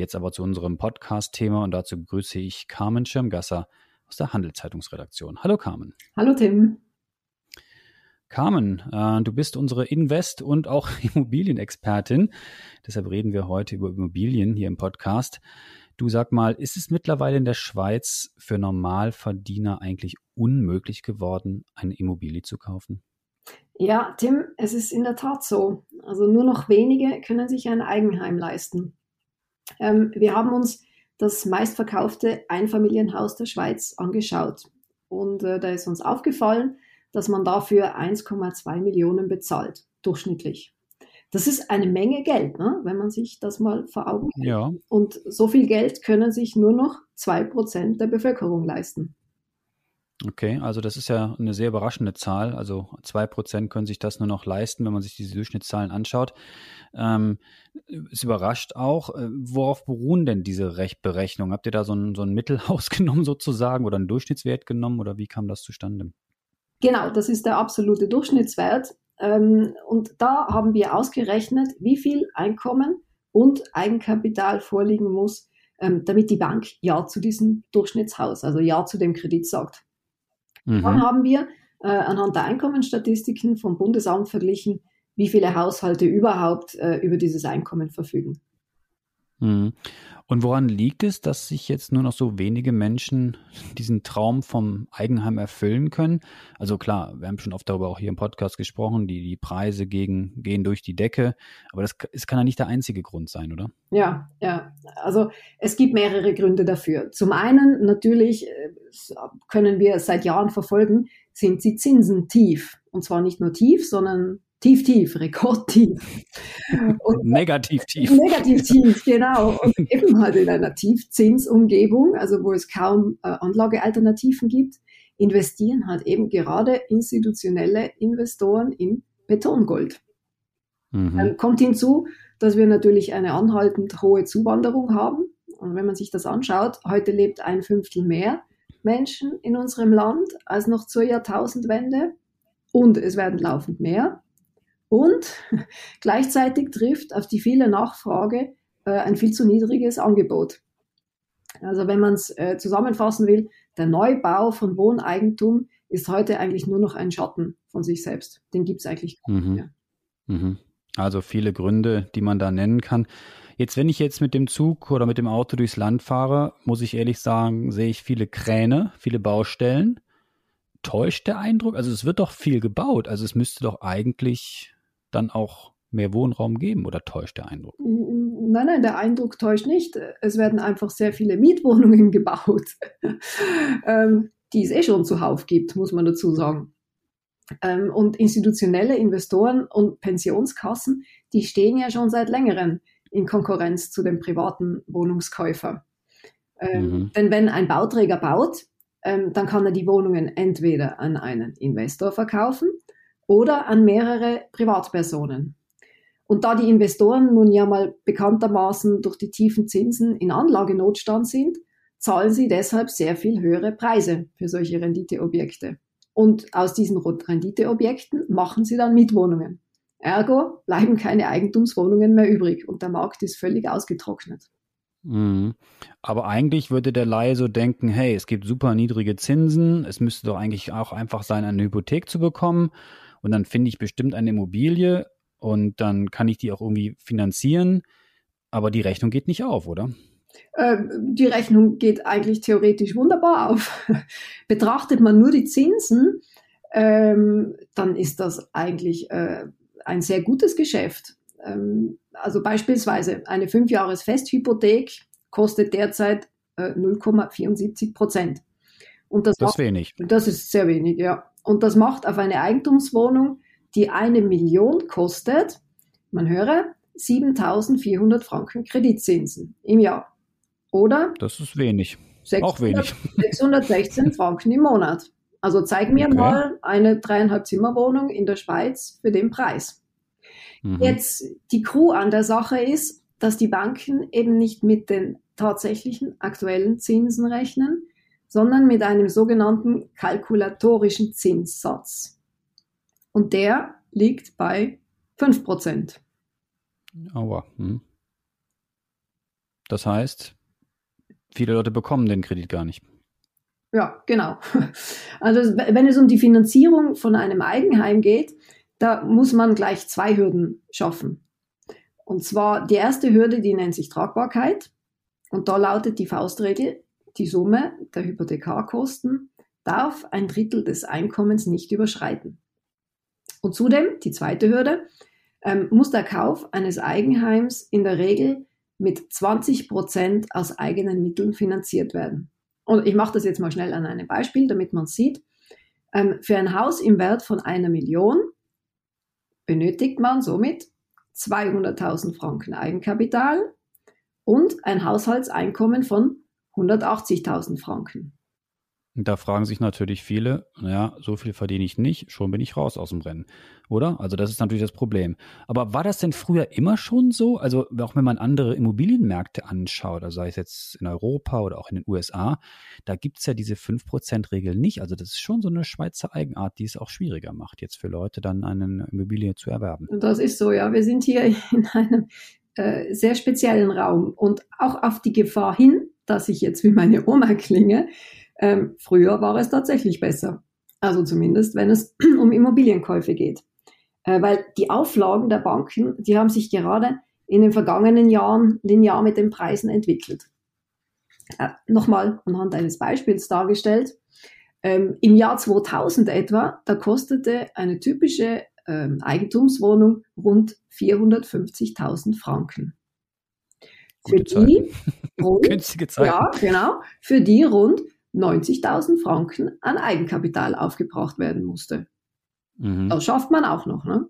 Jetzt aber zu unserem Podcast-Thema und dazu begrüße ich Carmen Schirmgasser aus der Handelszeitungsredaktion. Hallo Carmen. Hallo Tim. Carmen, äh, du bist unsere Invest- und auch Immobilienexpertin. Deshalb reden wir heute über Immobilien hier im Podcast. Du sag mal, ist es mittlerweile in der Schweiz für Normalverdiener eigentlich unmöglich geworden, eine Immobilie zu kaufen? Ja, Tim, es ist in der Tat so. Also nur noch wenige können sich ein Eigenheim leisten. Ähm, wir haben uns das meistverkaufte Einfamilienhaus der Schweiz angeschaut. Und äh, da ist uns aufgefallen, dass man dafür 1,2 Millionen bezahlt, durchschnittlich. Das ist eine Menge Geld, ne? wenn man sich das mal vor Augen hält. Ja. Und so viel Geld können sich nur noch 2% der Bevölkerung leisten. Okay, also das ist ja eine sehr überraschende Zahl. Also zwei Prozent können sich das nur noch leisten, wenn man sich diese Durchschnittszahlen anschaut. Ähm, es überrascht auch, äh, worauf beruhen denn diese Berechnungen? Habt ihr da so ein, so ein Mittel ausgenommen sozusagen oder einen Durchschnittswert genommen oder wie kam das zustande? Genau, das ist der absolute Durchschnittswert. Ähm, und da haben wir ausgerechnet, wie viel Einkommen und Eigenkapital vorliegen muss, ähm, damit die Bank Ja zu diesem Durchschnittshaus, also Ja zu dem Kredit sagt. Mhm. Dann haben wir äh, anhand der Einkommensstatistiken vom Bundesamt verglichen, wie viele Haushalte überhaupt äh, über dieses Einkommen verfügen. Mhm. Und woran liegt es, dass sich jetzt nur noch so wenige Menschen diesen Traum vom Eigenheim erfüllen können? Also klar, wir haben schon oft darüber auch hier im Podcast gesprochen, die, die Preise gegen, gehen durch die Decke, aber das, das kann ja nicht der einzige Grund sein, oder? Ja, ja. Also es gibt mehrere Gründe dafür. Zum einen natürlich äh, können wir seit Jahren verfolgen, sind die Zinsen tief. Und zwar nicht nur tief, sondern tief, tief, rekordtief. Und negativ tief. Negativ tief, genau. Und eben halt in einer Tiefzinsumgebung, also wo es kaum äh, Anlagealternativen gibt, investieren halt eben gerade institutionelle Investoren in Betongold. Mhm. Dann kommt hinzu, dass wir natürlich eine anhaltend hohe Zuwanderung haben. Und wenn man sich das anschaut, heute lebt ein Fünftel mehr Menschen in unserem Land als noch zur Jahrtausendwende. Und es werden laufend mehr. Und gleichzeitig trifft auf die viele Nachfrage äh, ein viel zu niedriges Angebot. Also wenn man es äh, zusammenfassen will, der Neubau von Wohneigentum ist heute eigentlich nur noch ein Schatten von sich selbst. Den gibt es eigentlich gar nicht mhm. mehr. Mhm. Also viele Gründe, die man da nennen kann. Jetzt, wenn ich jetzt mit dem Zug oder mit dem Auto durchs Land fahre, muss ich ehrlich sagen, sehe ich viele Kräne, viele Baustellen. Täuscht der Eindruck? Also es wird doch viel gebaut. Also es müsste doch eigentlich dann auch mehr Wohnraum geben oder täuscht der Eindruck? Nein, nein, der Eindruck täuscht nicht. Es werden einfach sehr viele Mietwohnungen gebaut, ähm, die es eh schon zuhauf gibt, muss man dazu sagen. Ähm, und institutionelle Investoren und Pensionskassen, die stehen ja schon seit längerem in Konkurrenz zu den privaten Wohnungskäufern. Ähm, mhm. Denn wenn ein Bauträger baut, dann kann er die Wohnungen entweder an einen Investor verkaufen oder an mehrere Privatpersonen. Und da die Investoren nun ja mal bekanntermaßen durch die tiefen Zinsen in Anlagenotstand sind, zahlen sie deshalb sehr viel höhere Preise für solche Renditeobjekte. Und aus diesen Renditeobjekten machen sie dann Mietwohnungen. Ergo bleiben keine Eigentumswohnungen mehr übrig und der Markt ist völlig ausgetrocknet. Mhm. Aber eigentlich würde der Laie so denken, hey, es gibt super niedrige Zinsen, es müsste doch eigentlich auch einfach sein, eine Hypothek zu bekommen und dann finde ich bestimmt eine Immobilie und dann kann ich die auch irgendwie finanzieren, aber die Rechnung geht nicht auf, oder? Ähm, die Rechnung geht eigentlich theoretisch wunderbar auf. Betrachtet man nur die Zinsen, ähm, dann ist das eigentlich äh, ein sehr gutes Geschäft. Ähm, also beispielsweise eine Fünfjahres-Festhypothek kostet derzeit äh, 0,74 Prozent. Und das, das ist wenig. Das ist sehr wenig, ja. Und das macht auf eine Eigentumswohnung, die eine Million kostet, man höre, 7400 Franken Kreditzinsen im Jahr. Oder? Das ist wenig. 600, Auch wenig. 616 Franken im Monat. Also zeig mir Okay. mal eine dreieinhalb Zimmerwohnung in der Schweiz für den Preis. Mhm. Jetzt die Crew an der Sache ist, dass die Banken eben nicht mit den tatsächlichen aktuellen Zinsen rechnen, sondern mit einem sogenannten kalkulatorischen Zinssatz. Und der liegt bei 5%. Aua. Hm. Das heißt, viele Leute bekommen den Kredit gar nicht. Ja, genau. Also wenn es um die Finanzierung von einem Eigenheim geht, da muss man gleich zwei Hürden schaffen. Und zwar die erste Hürde, die nennt sich Tragbarkeit. Und da lautet die Faustregel, die Summe der Hypothekarkosten darf ein Drittel des Einkommens nicht überschreiten. Und zudem, die zweite Hürde, ähm, muss der Kauf eines Eigenheims in der Regel mit 20 Prozent aus eigenen Mitteln finanziert werden. Und ich mache das jetzt mal schnell an einem Beispiel, damit man sieht. Ähm, für ein Haus im Wert von einer Million benötigt man somit 200.000 Franken Eigenkapital und ein Haushaltseinkommen von 180.000 Franken. Da fragen sich natürlich viele, naja, so viel verdiene ich nicht, schon bin ich raus aus dem Rennen. Oder? Also das ist natürlich das Problem. Aber war das denn früher immer schon so? Also auch wenn man andere Immobilienmärkte anschaut, also sei es jetzt in Europa oder auch in den USA, da gibt es ja diese 5%-Regel nicht. Also das ist schon so eine Schweizer Eigenart, die es auch schwieriger macht, jetzt für Leute dann eine Immobilie zu erwerben. Und das ist so, ja. Wir sind hier in einem äh, sehr speziellen Raum und auch auf die Gefahr hin, dass ich jetzt wie meine Oma klinge. Ähm, früher war es tatsächlich besser. Also zumindest, wenn es um Immobilienkäufe geht. Äh, weil die Auflagen der Banken, die haben sich gerade in den vergangenen Jahren linear mit den Preisen entwickelt. Äh, Nochmal anhand eines Beispiels dargestellt. Ähm, Im Jahr 2000 etwa, da kostete eine typische ähm, Eigentumswohnung rund 450.000 Franken. Für die, rund, Günstige Zeiten. ja, genau, für die rund 90.000 Franken an Eigenkapital aufgebracht werden musste. Mhm. Das schafft man auch noch. Ne?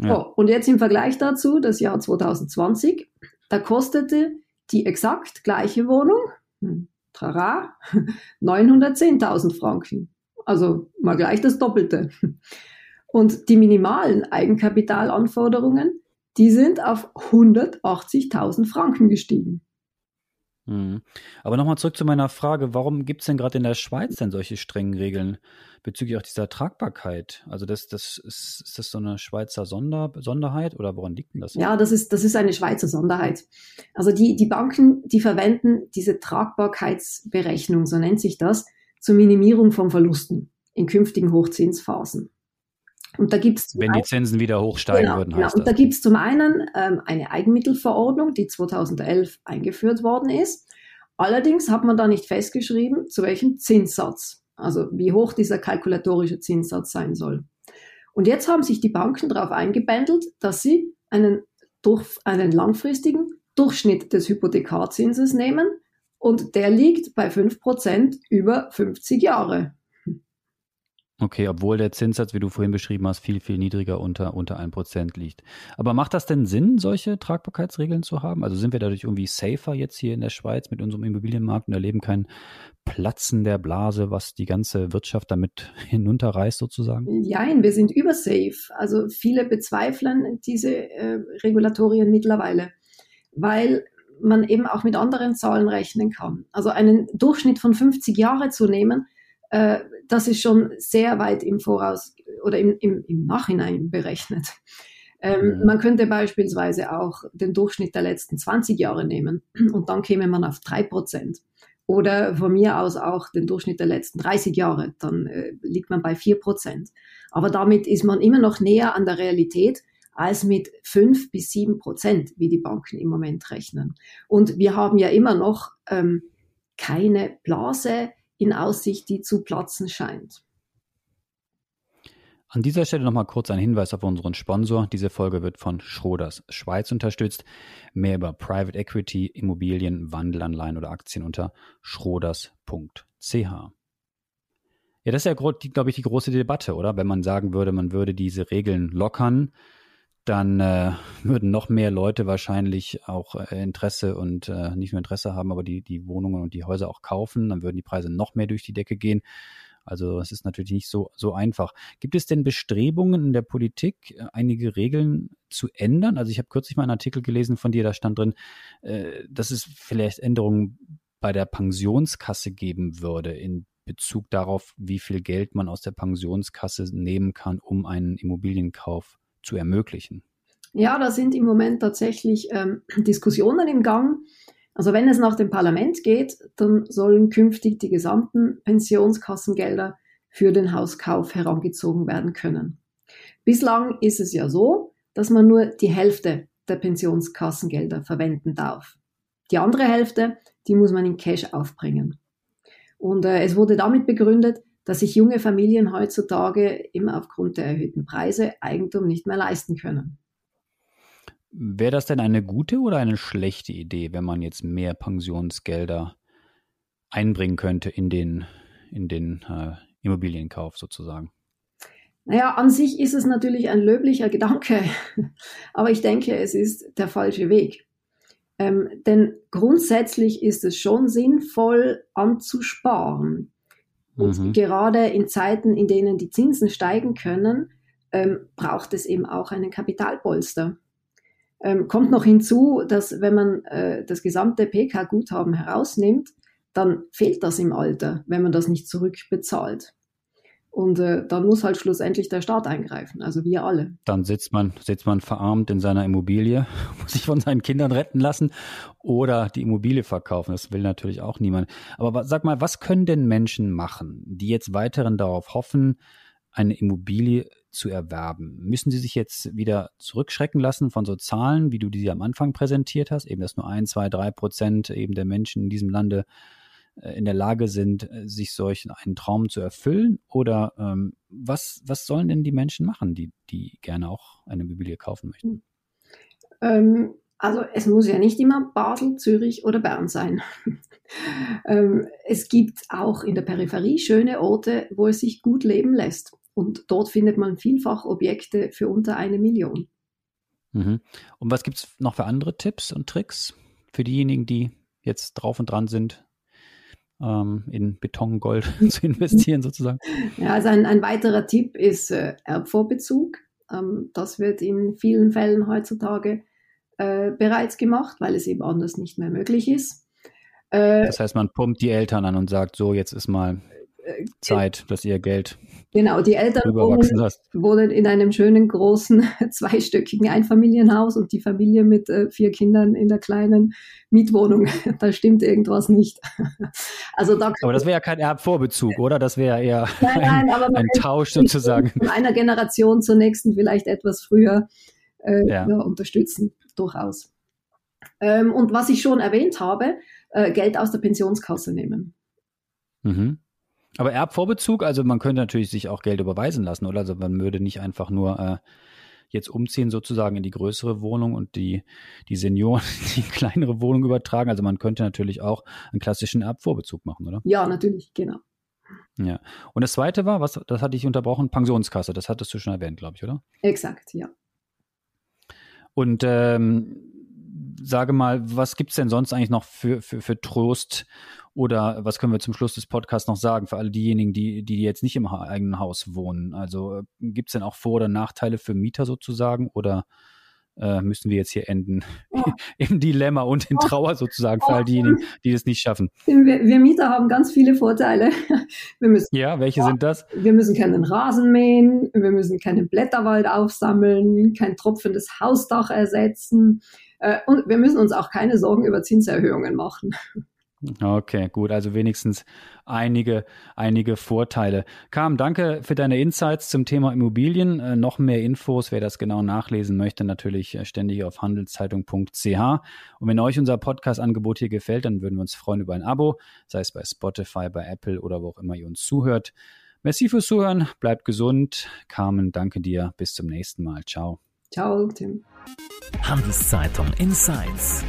Ja. So, und jetzt im Vergleich dazu, das Jahr 2020, da kostete die exakt gleiche Wohnung, hm, trara, 910.000 Franken. Also mal gleich das Doppelte. Und die minimalen Eigenkapitalanforderungen, die sind auf 180.000 Franken gestiegen. Mhm. Aber nochmal zurück zu meiner Frage, warum gibt es denn gerade in der Schweiz denn solche strengen Regeln bezüglich auch dieser Tragbarkeit? Also das, das ist, ist das so eine Schweizer Sonder, Sonderheit oder woran liegt denn das? Ja, das ist, das ist eine Schweizer Sonderheit. Also die, die Banken, die verwenden diese Tragbarkeitsberechnung, so nennt sich das, zur Minimierung von Verlusten in künftigen Hochzinsphasen. Und da gibt's Wenn die Zinsen wieder hochsteigen genau, würden, genau. heißt Und da das. gibt's zum einen ähm, eine Eigenmittelverordnung, die 2011 eingeführt worden ist. Allerdings hat man da nicht festgeschrieben, zu welchem Zinssatz, also wie hoch dieser kalkulatorische Zinssatz sein soll. Und jetzt haben sich die Banken darauf eingebändelt, dass sie einen, durch, einen langfristigen Durchschnitt des Hypothekarzinses nehmen und der liegt bei 5% über 50 Jahre. Okay, obwohl der Zinssatz, wie du vorhin beschrieben hast, viel, viel niedriger unter, unter 1% liegt. Aber macht das denn Sinn, solche Tragbarkeitsregeln zu haben? Also sind wir dadurch irgendwie safer jetzt hier in der Schweiz mit unserem Immobilienmarkt und erleben kein Platzen der Blase, was die ganze Wirtschaft damit hinunterreißt sozusagen? Nein, wir sind übersafe. Also viele bezweifeln diese äh, Regulatorien mittlerweile, weil man eben auch mit anderen Zahlen rechnen kann. Also einen Durchschnitt von 50 Jahre zu nehmen, äh, das ist schon sehr weit im Voraus oder im, im, im Nachhinein berechnet. Ähm, Mhm. Man könnte beispielsweise auch den Durchschnitt der letzten 20 Jahre nehmen und dann käme man auf 3%. Oder von mir aus auch den Durchschnitt der letzten 30 Jahre, dann äh, liegt man bei 4%. Aber damit ist man immer noch näher an der Realität als mit 5 bis 7 Prozent, wie die Banken im Moment rechnen. Und wir haben ja immer noch ähm, keine Blase in Aussicht, die zu platzen scheint. An dieser Stelle nochmal kurz ein Hinweis auf unseren Sponsor. Diese Folge wird von Schroders Schweiz unterstützt. Mehr über Private Equity, Immobilien, Wandelanleihen oder Aktien unter schroders.ch. Ja, das ist ja, glaube ich, die große Debatte, oder? Wenn man sagen würde, man würde diese Regeln lockern, dann äh, würden noch mehr Leute wahrscheinlich auch äh, Interesse und äh, nicht nur Interesse haben, aber die, die Wohnungen und die Häuser auch kaufen. Dann würden die Preise noch mehr durch die Decke gehen. Also es ist natürlich nicht so, so einfach. Gibt es denn Bestrebungen in der Politik, äh, einige Regeln zu ändern? Also ich habe kürzlich mal einen Artikel gelesen von dir, da stand drin, äh, dass es vielleicht Änderungen bei der Pensionskasse geben würde in Bezug darauf, wie viel Geld man aus der Pensionskasse nehmen kann, um einen Immobilienkauf zu ermöglichen? Ja, da sind im Moment tatsächlich ähm, Diskussionen im Gang. Also wenn es nach dem Parlament geht, dann sollen künftig die gesamten Pensionskassengelder für den Hauskauf herangezogen werden können. Bislang ist es ja so, dass man nur die Hälfte der Pensionskassengelder verwenden darf. Die andere Hälfte, die muss man in Cash aufbringen. Und äh, es wurde damit begründet, dass sich junge Familien heutzutage immer aufgrund der erhöhten Preise Eigentum nicht mehr leisten können. Wäre das denn eine gute oder eine schlechte Idee, wenn man jetzt mehr Pensionsgelder einbringen könnte in den, in den äh, Immobilienkauf sozusagen? Naja, an sich ist es natürlich ein löblicher Gedanke, aber ich denke, es ist der falsche Weg. Ähm, denn grundsätzlich ist es schon sinnvoll anzusparen. Und mhm. gerade in Zeiten, in denen die Zinsen steigen können, ähm, braucht es eben auch einen Kapitalpolster. Ähm, kommt noch hinzu, dass wenn man äh, das gesamte PK-Guthaben herausnimmt, dann fehlt das im Alter, wenn man das nicht zurückbezahlt. Und äh, dann muss halt schlussendlich der Staat eingreifen, also wir alle. Dann sitzt man, sitzt man verarmt in seiner Immobilie, muss sich von seinen Kindern retten lassen oder die Immobilie verkaufen. Das will natürlich auch niemand. Aber sag mal, was können denn Menschen machen, die jetzt weiterhin darauf hoffen, eine Immobilie zu erwerben? Müssen sie sich jetzt wieder zurückschrecken lassen von so Zahlen, wie du die am Anfang präsentiert hast, eben dass nur ein, zwei, drei Prozent eben der Menschen in diesem Lande in der Lage sind, äh, sich solchen einen Traum zu erfüllen? Oder ähm, was, was sollen denn die Menschen machen, die, die gerne auch eine Immobilie kaufen möchten? Ähm, also es muss ja nicht immer Basel, Zürich oder Bern sein. ähm, es gibt auch in der Peripherie schöne Orte, wo es sich gut leben lässt. Und dort findet man vielfach Objekte für unter eine Million. Mhm. Und was gibt es noch für andere Tipps und Tricks für diejenigen, die jetzt drauf und dran sind, ähm, in Betongold zu investieren sozusagen. Ja, also ein, ein weiterer Tipp ist äh, Erbvorbezug. Ähm, das wird in vielen Fällen heutzutage äh, bereits gemacht, weil es eben anders nicht mehr möglich ist. Äh, das heißt, man pumpt die Eltern an und sagt, so, jetzt ist mal Zeit, dass ihr Geld Genau, die Eltern wohnen, wohnen, in einem schönen großen zweistöckigen Einfamilienhaus und die Familie mit äh, vier Kindern in der kleinen Mietwohnung. da stimmt irgendwas nicht. also da aber das wäre ja kein Erbvorbezug, oder? Das wäre eher nein, nein, ein, ein Tausch sozusagen. Von einer Generation zur nächsten vielleicht etwas früher äh, ja. Ja, unterstützen, durchaus. Ähm, und was ich schon erwähnt habe, äh, Geld aus der Pensionskasse nehmen. Mhm. Aber Erbvorbezug, also man könnte natürlich sich auch Geld überweisen lassen, oder? Also man würde nicht einfach nur äh, jetzt umziehen sozusagen in die größere Wohnung und die, die Senioren die kleinere Wohnung übertragen. Also man könnte natürlich auch einen klassischen Erbvorbezug machen, oder? Ja, natürlich, genau. Ja. Und das zweite war, was, das hatte ich unterbrochen, Pensionskasse. Das hattest du schon erwähnt, glaube ich, oder? Exakt, ja. Und ähm, sage mal, was gibt es denn sonst eigentlich noch für, für, für Trost oder was können wir zum Schluss des Podcasts noch sagen für alle diejenigen, die, die jetzt nicht im eigenen Haus wohnen? Also äh, gibt es denn auch Vor- oder Nachteile für Mieter sozusagen oder äh, müssen wir jetzt hier enden ja. im Dilemma und in Trauer sozusagen für all diejenigen, die das nicht schaffen? Wir, wir Mieter haben ganz viele Vorteile. Wir müssen, ja, welche ja, sind das? Wir müssen keinen Rasen mähen, wir müssen keinen Blätterwald aufsammeln, kein tropfendes Hausdach ersetzen und wir müssen uns auch keine Sorgen über Zinserhöhungen machen. Okay, gut, also wenigstens einige, einige Vorteile. Kam, danke für deine Insights zum Thema Immobilien. Äh, noch mehr Infos, wer das genau nachlesen möchte, natürlich äh, ständig auf handelszeitung.ch. Und wenn euch unser Podcast-Angebot hier gefällt, dann würden wir uns freuen über ein Abo, sei es bei Spotify, bei Apple oder wo auch immer ihr uns zuhört. Merci fürs Zuhören, bleibt gesund. Carmen, danke dir. Bis zum nächsten Mal. Ciao. Ciao, Tim. Handelszeitung Insights